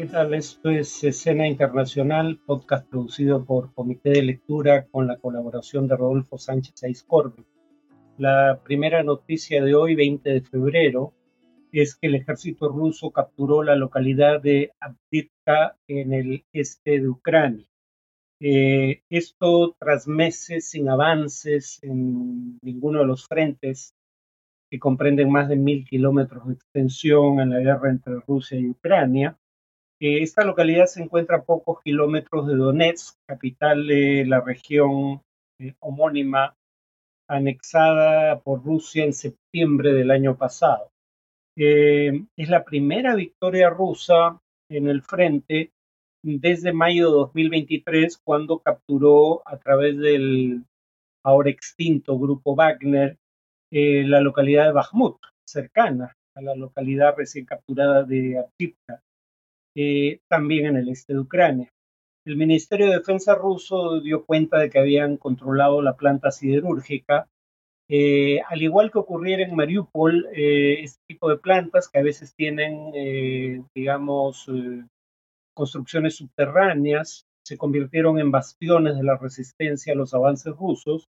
¿Qué tal? Esto es Escena Internacional, podcast producido por Comité de Lectura con la colaboración de Rodolfo Sánchez Aizcorbe. La primera noticia de hoy, 20 de febrero, es que el ejército ruso capturó la localidad de Abdivka en el este de Ucrania. Eh, esto tras meses sin avances en ninguno de los frentes que comprenden más de mil kilómetros de extensión en la guerra entre Rusia y Ucrania. Eh, esta localidad se encuentra a pocos kilómetros de Donetsk, capital de la región eh, homónima, anexada por Rusia en septiembre del año pasado. Eh, es la primera victoria rusa en el frente desde mayo de 2023, cuando capturó a través del ahora extinto grupo Wagner la localidad de Bakhmut, cercana a la localidad recién capturada de Avdiivka, eh, también en el este de Ucrania. El Ministerio de Defensa ruso dio cuenta de que habían controlado la planta siderúrgica. Eh, al igual que ocurriera en Mariupol, este tipo de plantas que a veces tienen, digamos, construcciones subterráneas, se convirtieron en bastiones de la resistencia a los avances rusos,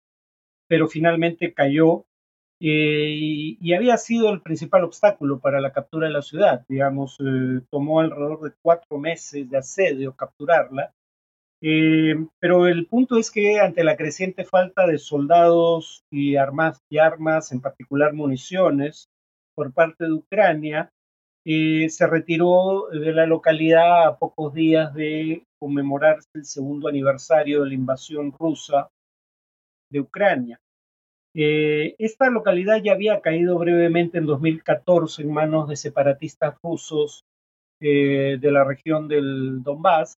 pero finalmente cayó eh, y, había sido el principal obstáculo para la captura de la ciudad. Digamos, eh, tomó alrededor de cuatro meses de asedio capturarla. Eh, pero el punto es que ante la creciente falta de soldados y armas, y armas, en particular municiones, por parte de Ucrania, se retiró de la localidad a pocos días de conmemorarse el segundo aniversario de la invasión rusa de Ucrania. Eh, esta localidad ya había caído brevemente en 2014 en manos de separatistas rusos eh, de la región del Donbass,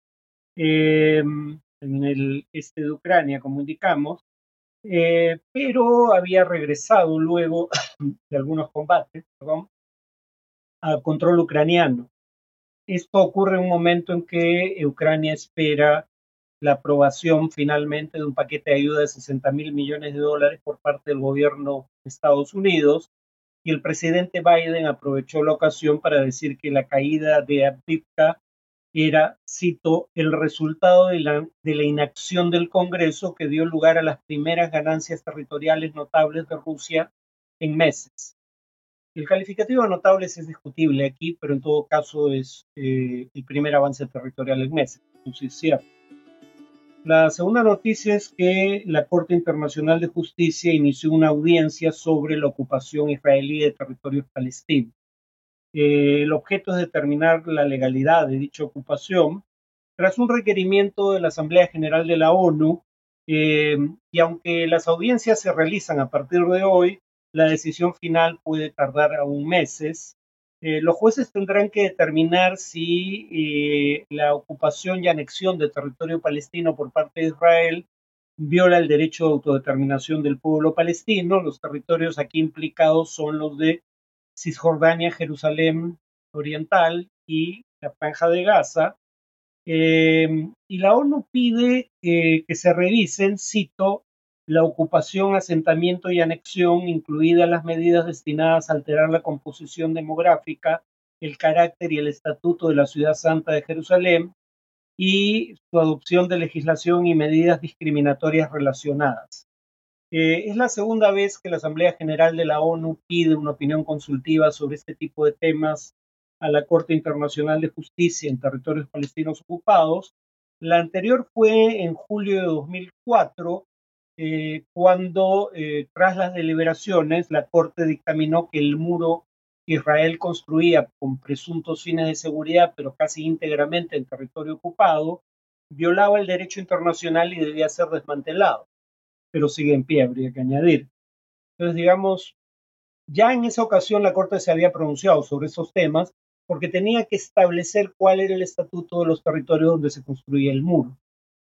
em, en el este de Ucrania, como indicamos, eh, pero había regresado luego de algunos combates perdón, al control ucraniano. Esto ocurre en un momento en que Ucrania espera la aprobación finalmente de un paquete de ayuda de 60 mil millones de dólares por parte del gobierno de Estados Unidos y el presidente Biden aprovechó la ocasión para decir que la caída de Abdivka era, cito, el resultado de la, inacción del Congreso que dio lugar a las primeras ganancias territoriales notables de Rusia en meses. El calificativo de notables es discutible aquí, pero en todo caso es eh, el primer avance territorial en meses, eso es cierto. La segunda noticia es que la Corte Internacional de Justicia inició una audiencia sobre la ocupación israelí de territorios palestinos. Eh, el objeto es determinar la legalidad de dicha ocupación tras un requerimiento de la Asamblea General de la ONU eh, y aunque las audiencias se realizan a partir de hoy, la decisión final puede tardar aún meses eh, los jueces tendrán que determinar si eh, la ocupación y anexión de territorio palestino por parte de Israel viola el derecho de autodeterminación del pueblo palestino. Los territorios aquí implicados son los de Cisjordania, Jerusalén Oriental y la Franja de Gaza. Eh, y la ONU pide que se revisen, cito, la ocupación, asentamiento y anexión, incluidas las medidas destinadas a alterar la composición demográfica, el carácter y el estatuto de la ciudad santa de Jerusalén, y su adopción de legislación y medidas discriminatorias relacionadas. Eh, es la segunda vez que la Asamblea General de la ONU pide una opinión consultiva sobre este tipo de temas a la Corte Internacional de Justicia en territorios palestinos ocupados. La anterior fue en julio de 2004 eh, cuando eh, tras las deliberaciones la Corte dictaminó que el muro que Israel construía con presuntos fines de seguridad, pero casi íntegramente en territorio ocupado, violaba el derecho internacional y debía ser desmantelado. Pero sigue en pie, habría que añadir. Entonces, digamos, ya en esa ocasión la Corte se había pronunciado sobre esos temas porque tenía que establecer cuál era el estatuto de los territorios donde se construía el muro.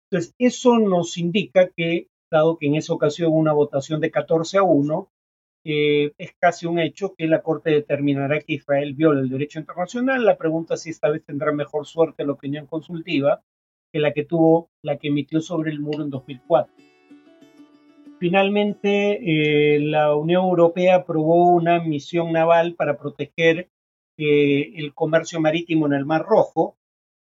Entonces, eso nos indica que dado que en esa ocasión una votación de 14 a 1, eh, es casi un hecho que la Corte determinará que Israel viola el derecho internacional. La pregunta es si esta vez tendrá mejor suerte la opinión consultiva que la que tuvo la que emitió sobre el muro en 2004. Finalmente, eh, la Unión Europea aprobó una misión naval para proteger eh, el comercio marítimo en el Mar Rojo.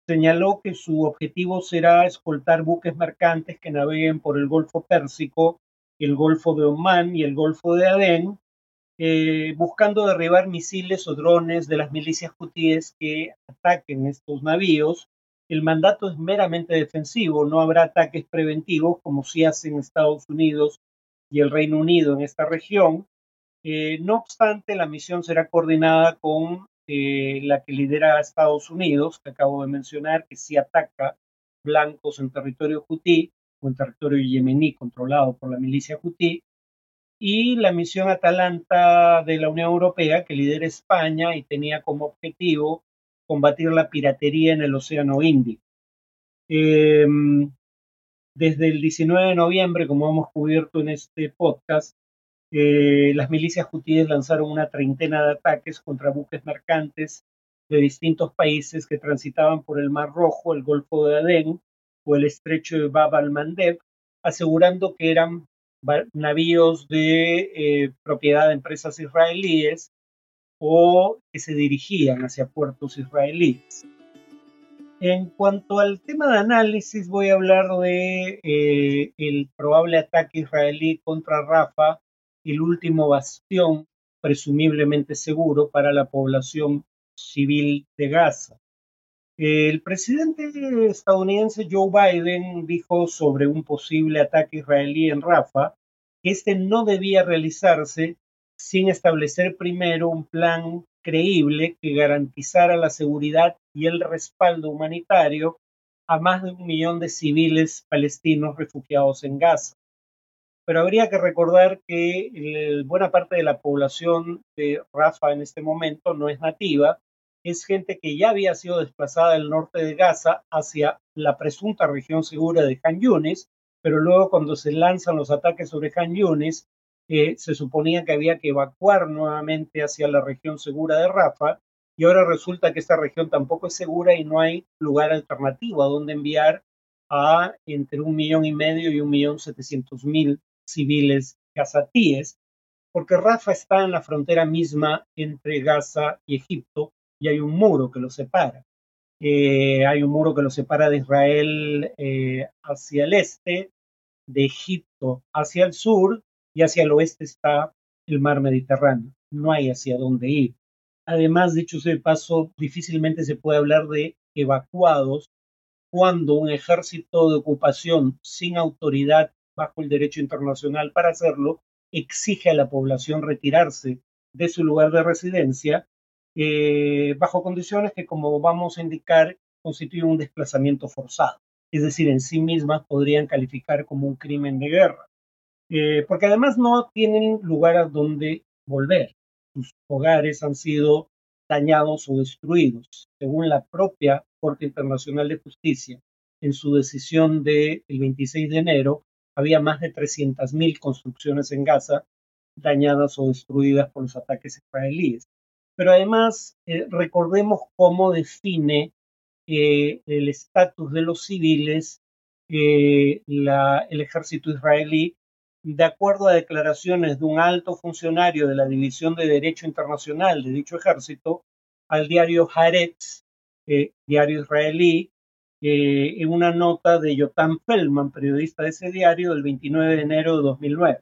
Señaló que su objetivo será escoltar buques mercantes que naveguen por el Golfo Pérsico, el Golfo de Omán y el Golfo de Adén, eh, buscando derribar misiles o drones de las milicias hutíes que ataquen estos navíos. El mandato es meramente defensivo, no habrá ataques preventivos como si hacen Estados Unidos y el Reino Unido en esta región. Eh, no obstante, la misión será coordinada con eh, la que lidera Estados Unidos, que acabo de mencionar, que sí ataca blancos en territorio hutí o en territorio yemení controlado por la milicia hutí, y la misión Atalanta de la Unión Europea, que lidera España y tenía como objetivo combatir la piratería en el Océano Índico. Em, desde el 19 de noviembre, como hemos cubierto en este podcast, eh, las milicias hutíes lanzaron una treintena de ataques contra buques mercantes de distintos países que transitaban por el Mar Rojo, el Golfo de Adén o el estrecho de Bab al-Mandeb, asegurando que eran navíos de eh, propiedad de empresas israelíes o que se dirigían hacia puertos israelíes. En cuanto al tema de análisis, voy a hablar de eh, el probable ataque israelí contra Rafa el último bastión presumiblemente seguro para la población civil de Gaza. El presidente estadounidense Joe Biden dijo sobre un posible ataque israelí en Rafa que este no debía realizarse sin establecer primero un plan creíble que garantizara la seguridad y el respaldo humanitario a más de un millón de civiles palestinos refugiados en Gaza pero habría que recordar que buena parte de la población de Rafa en este momento no es nativa, es gente que ya había sido desplazada del norte de Gaza hacia la presunta región segura de Han Yunis, pero luego cuando se lanzan los ataques sobre Han Yunis, eh, se suponía que había que evacuar nuevamente hacia la región segura de Rafa, y ahora resulta que esta región tampoco es segura y no hay lugar alternativo a donde enviar a entre un millón y medio y un millón setecientos mil civiles gazatíes, porque Rafa está en la frontera misma entre Gaza y Egipto y hay un muro que lo separa. Eh, hay un muro que lo separa de Israel eh, hacia el este, de Egipto hacia el sur y hacia el oeste está el mar Mediterráneo. No hay hacia dónde ir. Además, dicho sea de paso, difícilmente se puede hablar de evacuados cuando un ejército de ocupación sin autoridad bajo el derecho internacional para hacerlo, exige a la población retirarse de su lugar de residencia eh, bajo condiciones que, como vamos a indicar, constituyen un desplazamiento forzado. Es decir, en sí mismas podrían calificar como un crimen de guerra. Eh, porque además no tienen lugar a donde volver. Sus hogares han sido dañados o destruidos. Según la propia Corte Internacional de Justicia, en su decisión del 26 de enero, había más de 300.000 construcciones en Gaza dañadas o destruidas por los ataques israelíes. Pero además, eh, recordemos cómo define eh, el estatus de los civiles eh, el ejército israelí, de acuerdo a declaraciones de un alto funcionario de la División de Derecho Internacional de dicho ejército, al diario Haaretz, diario israelí, eh, en una nota de Jotam Feldman, periodista de ese diario, del 29 de enero de 2009.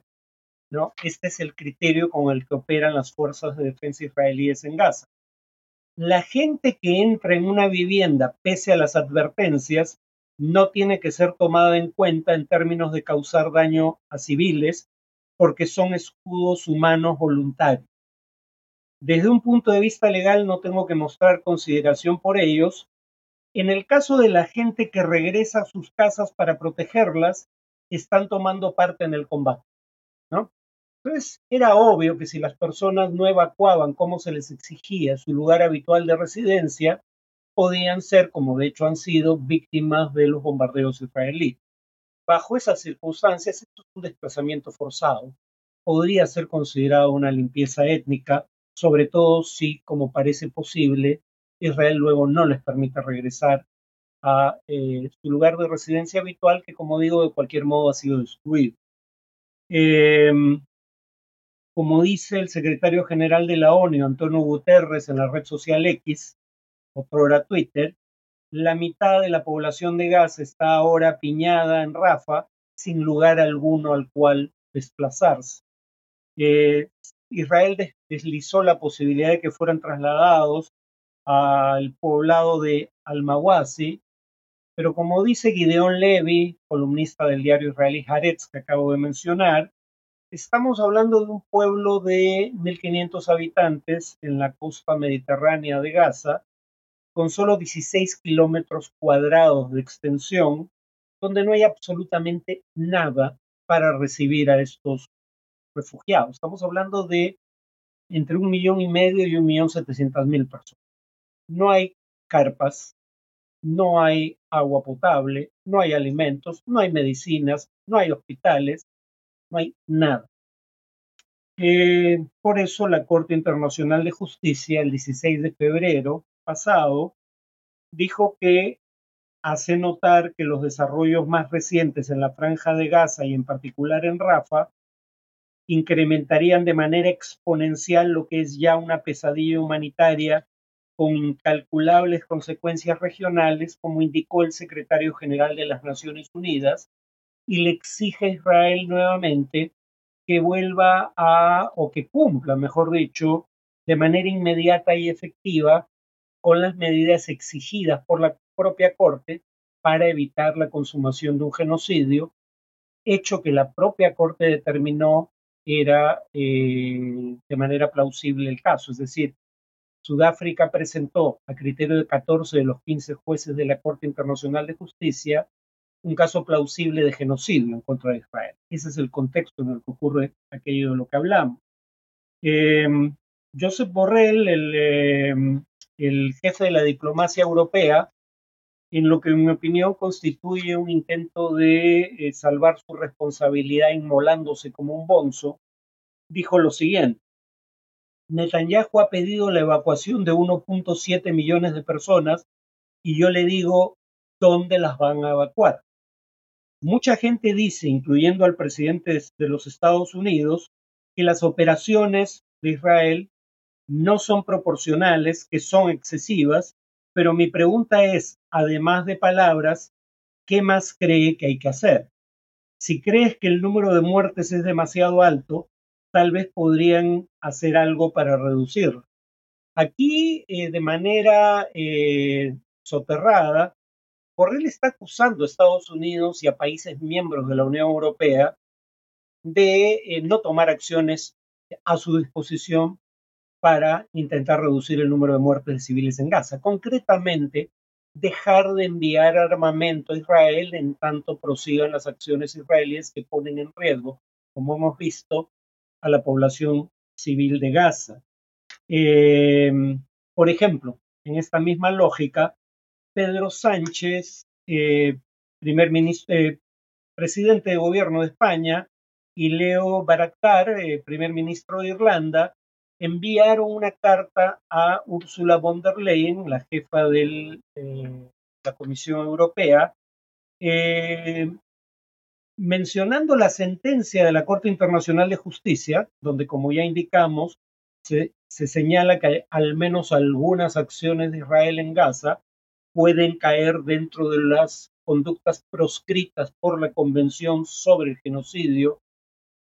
¿no? Este es el criterio con el que operan las fuerzas de defensa israelíes en Gaza. La gente que entra en una vivienda pese a las advertencias no tiene que ser tomada en cuenta en términos de causar daño a civiles porque son escudos humanos voluntarios. Desde un punto de vista legal no tengo que mostrar consideración por ellos en el caso de la gente que regresa a sus casas para protegerlas, están tomando parte en el combate, ¿no? Entonces, era obvio que si las personas no evacuaban como se les exigía su lugar habitual de residencia, podían ser, como de hecho han sido, víctimas de los bombardeos israelíes. Bajo esas circunstancias, esto es un desplazamiento forzado. Podría ser considerado una limpieza étnica, sobre todo si, como parece posible, Israel luego no les permite regresar a eh, su lugar de residencia habitual, que como digo, de cualquier modo ha sido destruido. Em, como dice el secretario general de la ONU, Antonio Guterres, en la red social X, era Twitter, la mitad de la población de Gaza está ahora piñada en Rafa, sin lugar alguno al cual desplazarse. Eh, Israel deslizó la posibilidad de que fueran trasladados al poblado de Almawasi, pero como dice Gideon Levy, columnista del diario israelí Haaretz que acabo de mencionar, estamos hablando de un pueblo de 1.500 habitantes en la costa mediterránea de Gaza, con solo 16 kilómetros cuadrados de extensión, donde no hay absolutamente nada para recibir a estos refugiados. Estamos hablando de entre un millón y medio y un millón setecientas mil personas. No hay carpas, no hay agua potable, no hay alimentos, no hay medicinas, no hay hospitales, no hay nada. Eh, por eso la Corte Internacional de Justicia, el 16 de febrero pasado, dijo que hace notar que los desarrollos más recientes en la franja de Gaza y en particular en Rafa incrementarían de manera exponencial lo que es ya una pesadilla humanitaria con incalculables consecuencias regionales, como indicó el secretario general de las Naciones Unidas, y le exige a Israel nuevamente que vuelva a, o que cumpla, mejor dicho, de manera inmediata y efectiva con las medidas exigidas por la propia Corte para evitar la consumación de un genocidio, hecho que la propia Corte determinó era eh, de manera plausible el caso. Es decir, Sudáfrica presentó, a criterio de 14 de los 15 jueces de la Corte Internacional de Justicia, un caso plausible de genocidio en contra de Israel. Ese es el contexto en el que ocurre aquello de lo que hablamos. Em, Joseph Borrell, el, em, el jefe de la diplomacia europea, en lo que en mi opinión constituye un intento de eh, salvar su responsabilidad inmolándose como un bonzo, dijo lo siguiente. Netanyahu ha pedido la evacuación de 1.7 millones de personas y yo le digo dónde las van a evacuar. Mucha gente dice, incluyendo al presidente de los Estados Unidos, que las operaciones de Israel no son proporcionales, que son excesivas, pero mi pregunta es, además de palabras, ¿qué más cree que hay que hacer? Si crees que el número de muertes es demasiado alto, tal vez podrían hacer algo para reducirlo. Aquí, eh, de manera eh, soterrada, Borrell está acusando a Estados Unidos y a países miembros de la Unión Europea de eh, no tomar acciones a su disposición para intentar reducir el número de muertes de civiles en Gaza. Concretamente, dejar de enviar armamento a Israel en tanto prosigan las acciones israelíes que ponen en riesgo, como hemos visto, a la población civil de Gaza. Em, por ejemplo, en esta misma lógica, Pedro Sánchez, eh, primer ministro, eh, presidente de gobierno de España, y Leo Varadkar, eh, primer ministro de Irlanda, enviaron una carta a Ursula von der Leyen, la jefa de la Comisión Europea, eh, mencionando la sentencia de la Corte Internacional de Justicia, donde, como ya indicamos, se, se señala que al menos algunas acciones de Israel en Gaza pueden caer dentro de las conductas proscritas por la Convención sobre el Genocidio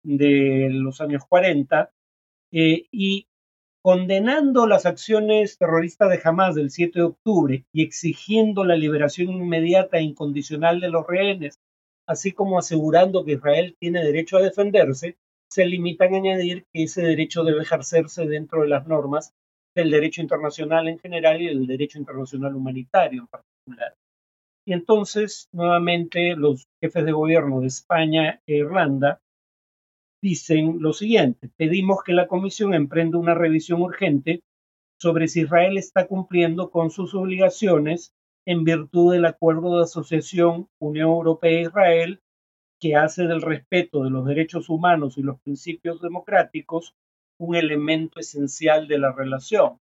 de los años 40, eh, y condenando las acciones terroristas de Hamas del 7 de octubre y exigiendo la liberación inmediata e incondicional de los rehenes, así como asegurando que Israel tiene derecho a defenderse, se limitan a añadir que ese derecho debe ejercerse dentro de las normas del derecho internacional en general y del derecho internacional humanitario en particular. Y entonces, nuevamente, los jefes de gobierno de España e Irlanda dicen lo siguiente, pedimos que la Comisión emprenda una revisión urgente sobre si Israel está cumpliendo con sus obligaciones en virtud del acuerdo de asociación Unión Europea-Israel que hace del respeto de los derechos humanos y los principios democráticos un elemento esencial de la relación.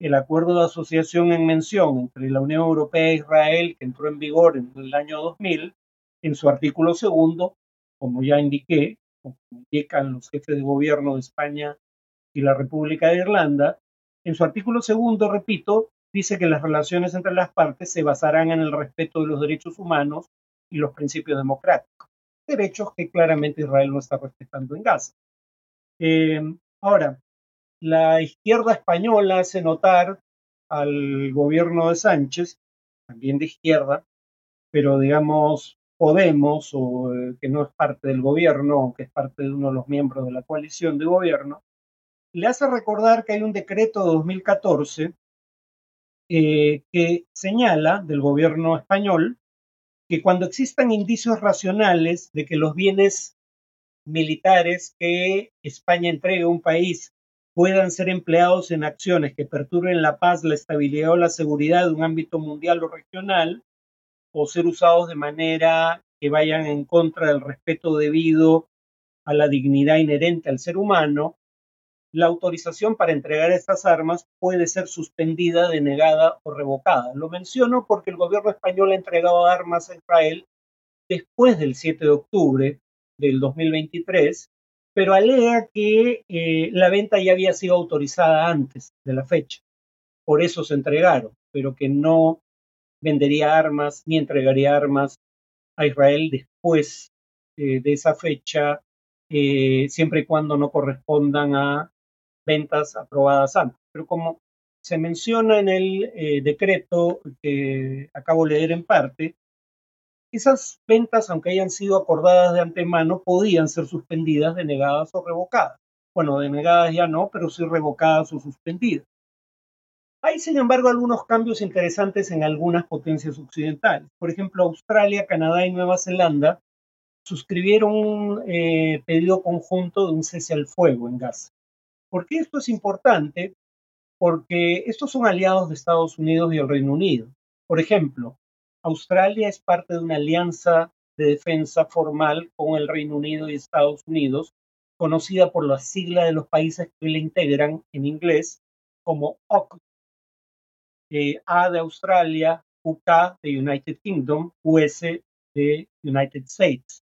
El acuerdo de asociación en mención entre la Unión Europea e Israel, que entró en vigor en el año 2000, en su artículo segundo, como ya indiqué, como indican los jefes de gobierno de España y la República de Irlanda, en su artículo segundo, repito, dice que las relaciones entre las partes se basarán en el respeto de los derechos humanos y los principios democráticos, derechos que claramente Israel no está respetando en Gaza. Eh, ahora, la izquierda española hace notar al gobierno de Sánchez, también de izquierda, pero digamos Podemos, o, eh, que no es parte del gobierno, aunque es parte de uno de los miembros de la coalición de gobierno, le hace recordar que hay un decreto de 2014 eh, que señala del gobierno español que cuando existan indicios racionales de que los bienes militares que España entregue a un país puedan ser empleados en acciones que perturben la paz, la estabilidad o la seguridad de un ámbito mundial o regional, o ser usados de manera que vayan en contra del respeto debido a la dignidad inherente al ser humano, la autorización para entregar estas armas puede ser suspendida, denegada o revocada. Lo menciono porque el gobierno español ha entregado armas a Israel después del 7 de octubre del 2023, pero alega que eh, la venta ya había sido autorizada antes de la fecha. Por eso se entregaron, pero que no vendería armas ni entregaría armas a Israel después eh, de esa fecha, eh, siempre y cuando no correspondan a ventas aprobadas antes. Pero como se menciona en el eh, decreto que acabo de leer en parte, esas ventas, aunque hayan sido acordadas de antemano, podían ser suspendidas, denegadas o revocadas. Bueno, denegadas ya no, pero sí revocadas o suspendidas. Hay, sin embargo, algunos cambios interesantes en algunas potencias occidentales. Por ejemplo, Australia, Canadá y Nueva Zelanda suscribieron un eh, pedido conjunto de un cese al fuego en Gaza. ¿Por qué esto es importante? Porque estos son aliados de Estados Unidos y el Reino Unido. Por ejemplo, Australia es parte de una alianza de defensa formal con el Reino Unido y Estados Unidos, conocida por la sigla de los países que la integran en inglés como OC eh, A de Australia, UK de United Kingdom, US de United States.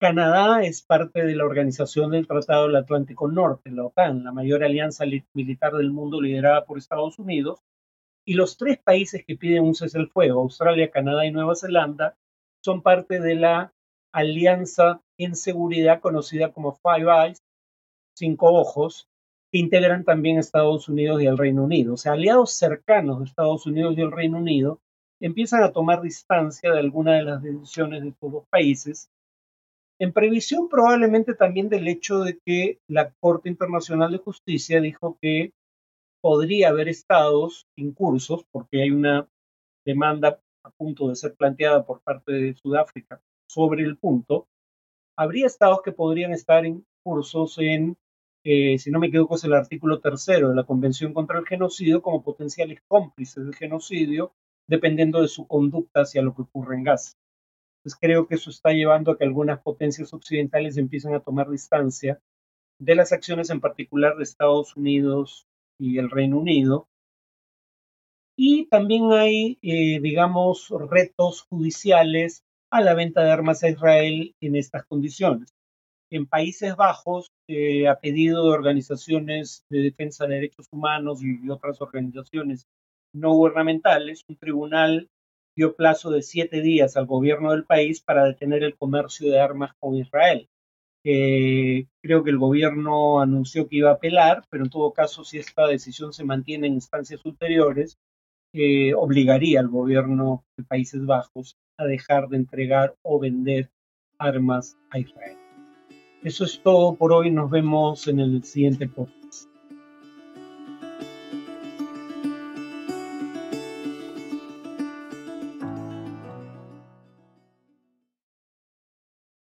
Canadá es parte de la Organización del Tratado del Atlántico Norte, la OTAN, la mayor alianza militar del mundo liderada por Estados Unidos, y los tres países que piden un cese al fuego, Australia, Canadá y Nueva Zelanda, son parte de la alianza en seguridad conocida como Five Eyes, cinco ojos, que integran también Estados Unidos y el Reino Unido. O sea, aliados cercanos de Estados Unidos y el Reino Unido empiezan a tomar distancia de algunas de las decisiones de estos dos países, en previsión probablemente también del hecho de que la Corte Internacional de Justicia dijo que podría haber estados incursos, porque hay una demanda a punto de ser planteada por parte de Sudáfrica sobre el punto, habría estados que podrían estar incursos en eh, si no me equivoco, es el artículo tercero de la Convención contra el Genocidio como potenciales cómplices del genocidio, dependiendo de su conducta hacia lo que ocurre en Gaza. Entonces creo que eso está llevando a que algunas potencias occidentales empiecen a tomar distancia de las acciones en particular de Estados Unidos y el Reino Unido. Y también hay, eh, digamos, retos judiciales a la venta de armas a Israel en estas condiciones en Países Bajos, eh, a pedido de organizaciones de defensa de derechos humanos y otras organizaciones no gubernamentales, un tribunal dio plazo de siete días al gobierno del país para detener el comercio de armas con Israel. creo que el gobierno anunció que iba a apelar, pero en todo caso, si esta decisión se mantiene en instancias superiores, eh, obligaría al gobierno de Países Bajos a dejar de entregar o vender armas a Israel. Eso es todo por hoy. Nos vemos en el siguiente podcast.